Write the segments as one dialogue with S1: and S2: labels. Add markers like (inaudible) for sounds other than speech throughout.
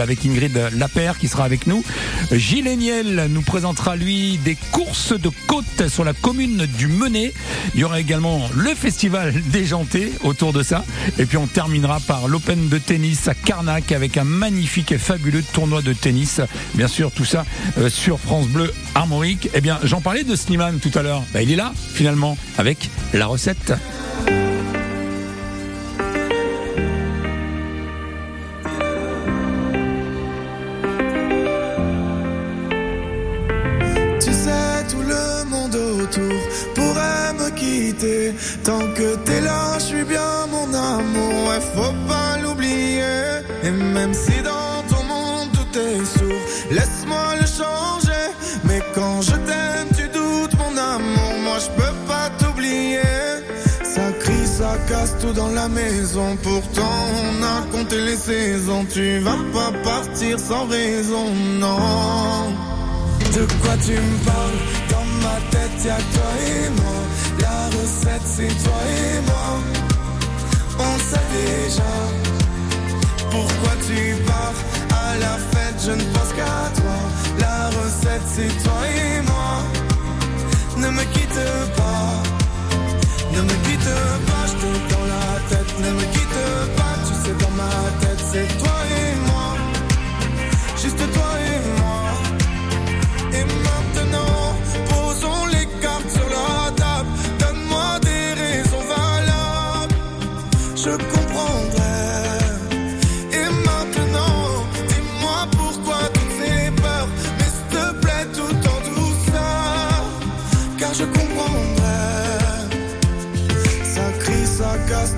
S1: Avec Ingrid Lapère qui sera avec nous. Gilles Niel nous présentera lui des courses de côte sur la commune du Menet. Il y aura également le festival (laughs) déjanté autour de ça. Et puis on terminera par l'Open de tennis à Carnac avec un magnifique et fabuleux tournoi de tennis. Bien sûr, tout ça euh, sur France Bleu Armorique. Eh bien, j'en parlais de Slimane tout à l'heure. Bah, il est là, finalement, avec la recette.
S2: Tant que t'es là, je suis bien mon amour. Ouais, faut pas l'oublier. Et même si dans ton monde tout est sourd, laisse-moi le changer. Mais quand je t'aime, tu doutes mon amour. Moi, je peux pas t'oublier. Ça crie, ça casse tout dans la maison. Pourtant, on a compté les saisons. Tu vas pas partir sans raison, non. De quoi tu me parles? Dans ma tête y'a toi et moi C'est toi et moi. On sait déjà Pourquoi tu pars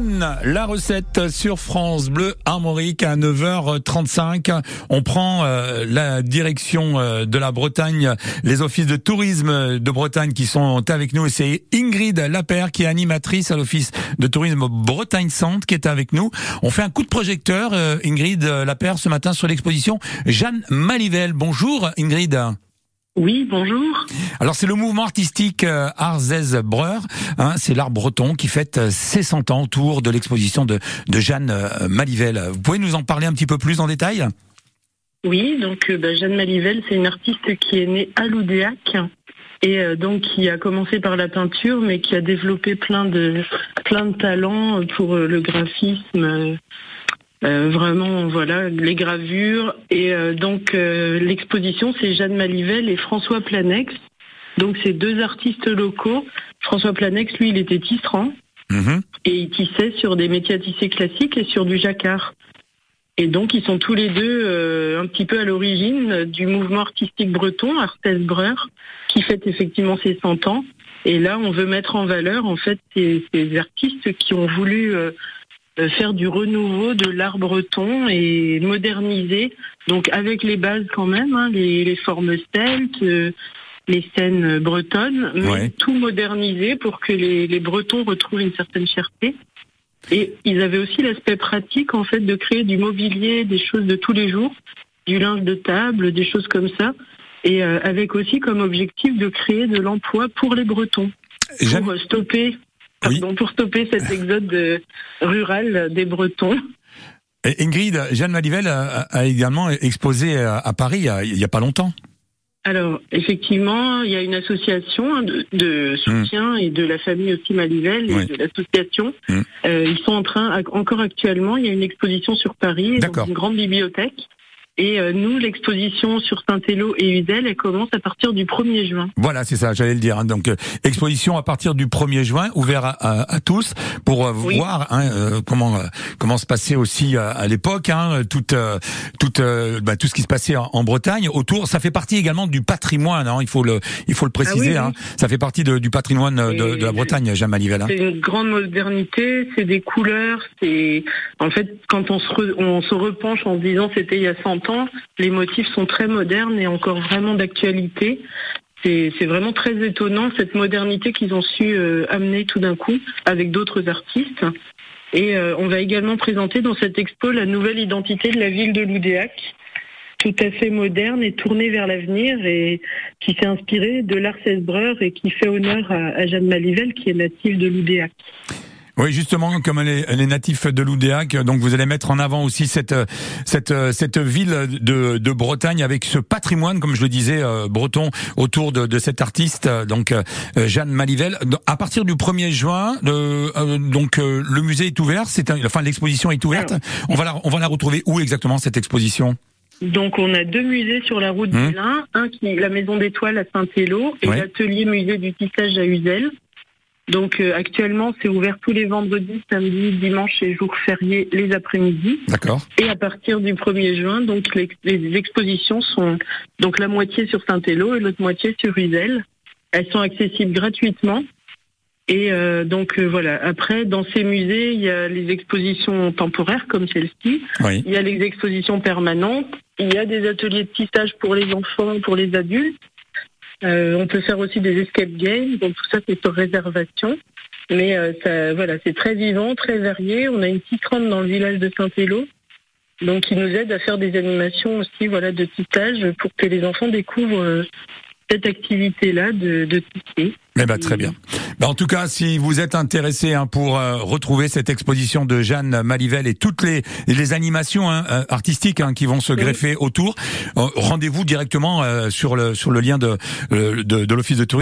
S2: La recette
S1: sur France Bleu Armorique à 9h35. On prend euh, la direction euh, de la Bretagne, les offices de tourisme de Bretagne qui sont avec nous. C'est Ingrid Lapère qui est animatrice à l'office de tourisme Bretagne Centre qui est avec nous. On fait un coup de projecteur, euh, Ingrid Lapère, ce matin sur l'exposition Jeanne Malivelle. Bonjour Ingrid.
S3: Oui, bonjour.
S1: Alors c'est le mouvement artistique euh, Arzès Breur, hein, c'est l'art breton qui fête euh, ses 100 ans autour de l'exposition de, de Jeanne euh, Malivelle. Vous pouvez nous en parler un petit peu plus en détail?
S3: Oui, donc euh, bah, Jeanne Malivelle, c'est une artiste qui est née à Loudéac et euh, donc qui a commencé par la peinture, mais qui a développé plein de plein de talents pour euh, le graphisme. Euh, euh, vraiment, voilà, les gravures. Et euh, donc, euh, l'exposition, c'est Jeanne Malivelle et François Planex. Donc, c'est deux artistes locaux. François Planex, lui, il était tisserand.
S1: Mhm.
S3: et ils tissaient sur des métiers à tisser classiques et sur du jacquard. Et donc ils sont tous les deux euh, un petit peu à l'origine du mouvement artistique breton, Arthès Breur, qui fête effectivement ses 100 ans. Et là, on veut mettre en valeur en fait ces, ces artistes qui ont voulu euh, euh, faire du renouveau de l'art breton et moderniser, donc avec les bases quand même, hein, les, les formes celtes, euh, les scènes bretonnes, mais
S1: Ouais.
S3: tout modernisé pour que les, les Bretons retrouvent une certaine cherté. Et ils avaient aussi l'aspect pratique, en fait, de créer du mobilier, des choses de tous les jours, du linge de table, des choses comme ça. Et euh, avec aussi comme objectif de créer de l'emploi pour les Bretons, pour stopper,
S1: Oui.
S3: pardon, pour stopper cet exode rural des Bretons.
S1: Et Ingrid, Jeanne Malivelle a, a également exposé à, à Paris il y a, pas longtemps.
S3: Alors, effectivement, il y a une association hein, de, de soutien et de la famille aussi Malivelle et
S1: Oui.
S3: de l'association.
S1: Mm.
S3: Euh, ils sont en train, encore actuellement, il y a une exposition sur Paris, dans une grande bibliothèque. Et euh, nous, l'exposition sur Saint-Élo et Udel, elle commence à partir du 1er juin.
S1: Voilà, c'est ça, j'allais le dire. hein. Donc, euh, exposition à partir du 1er juin, ouvert à, à- à tous pour euh,
S3: Oui.
S1: voir hein, euh, comment euh, comment se passait aussi euh, à l'époque, hein, tout euh, tout euh, bah, tout ce qui se passait en, en Bretagne autour. Ça fait partie également du patrimoine. Hein, il faut le il faut le préciser.
S3: oui, oui.
S1: hein. Ça fait partie de- du patrimoine de, de la Bretagne, Jeanne Malivelle. hein.
S3: C'est une grande modernité, c'est des couleurs, c'est en fait quand on se re- on se repenche en se disant c'était il y a 100 les motifs sont très modernes et encore vraiment d'actualité. C'est vraiment très étonnant cette modernité qu'ils ont su euh, amener tout d'un coup avec d'autres artistes. Et euh, on va également présenter dans cette expo la nouvelle identité de la ville de Loudéac, tout à fait moderne et tournée vers l'avenir et qui s'est inspirée de Lars Esbreur et qui fait honneur à, à Jeanne Malivelle qui est native de Loudéac.
S1: Oui, justement, comme elle est, elle est natif de Loudéac, donc vous allez mettre en avant aussi cette cette cette ville de, de Bretagne avec ce patrimoine, comme je le disais, euh, breton autour de, de cet artiste, euh, donc euh, Jeanne Malivelle. À partir du 1er juin, euh, donc euh, le musée est ouvert, c'est enfin l'exposition est ouverte. On va la on va la retrouver où exactement cette exposition?
S3: Donc on a deux musées sur la route
S1: Mmh.
S3: du Lin, un qui est la Maison d'Étoiles à Saint-Élo et
S1: Ouais.
S3: l'atelier musée du tissage à Uzel. Donc euh, actuellement c'est ouvert tous les vendredis, samedis, dimanches et jours fériés les après-midi.
S1: D'accord.
S3: Et à partir du 1er juin, donc les, les expositions sont donc la moitié sur Saint-Élo et l'autre moitié sur Uzel. Elles sont accessibles gratuitement. Et euh, donc euh, voilà. Après, dans ces musées, il y a les expositions temporaires comme celle-ci.
S1: Oui.
S3: Il y a les expositions permanentes. Il y a des ateliers de tissage pour les enfants, pour les adultes. Euh, on peut faire aussi des escape games. Donc tout ça, c'est sur réservation. Mais euh, ça, voilà, c'est très vivant, très varié. On a une tisserande dans le village de Saint-Élo. Donc, qui nous aide à faire des animations aussi, voilà, de tissage pour que les enfants découvrent euh, cette activité-là de, de tisser.
S1: Eh ben, très bien. Ben, en tout cas, si vous êtes intéressé hein, pour euh, retrouver cette exposition de Jeanne Malivelle et toutes les, les animations hein, euh, artistiques hein, qui vont se greffer autour, euh, rendez-vous directement euh, sur le sur le lien de, de, de l'office de tourisme.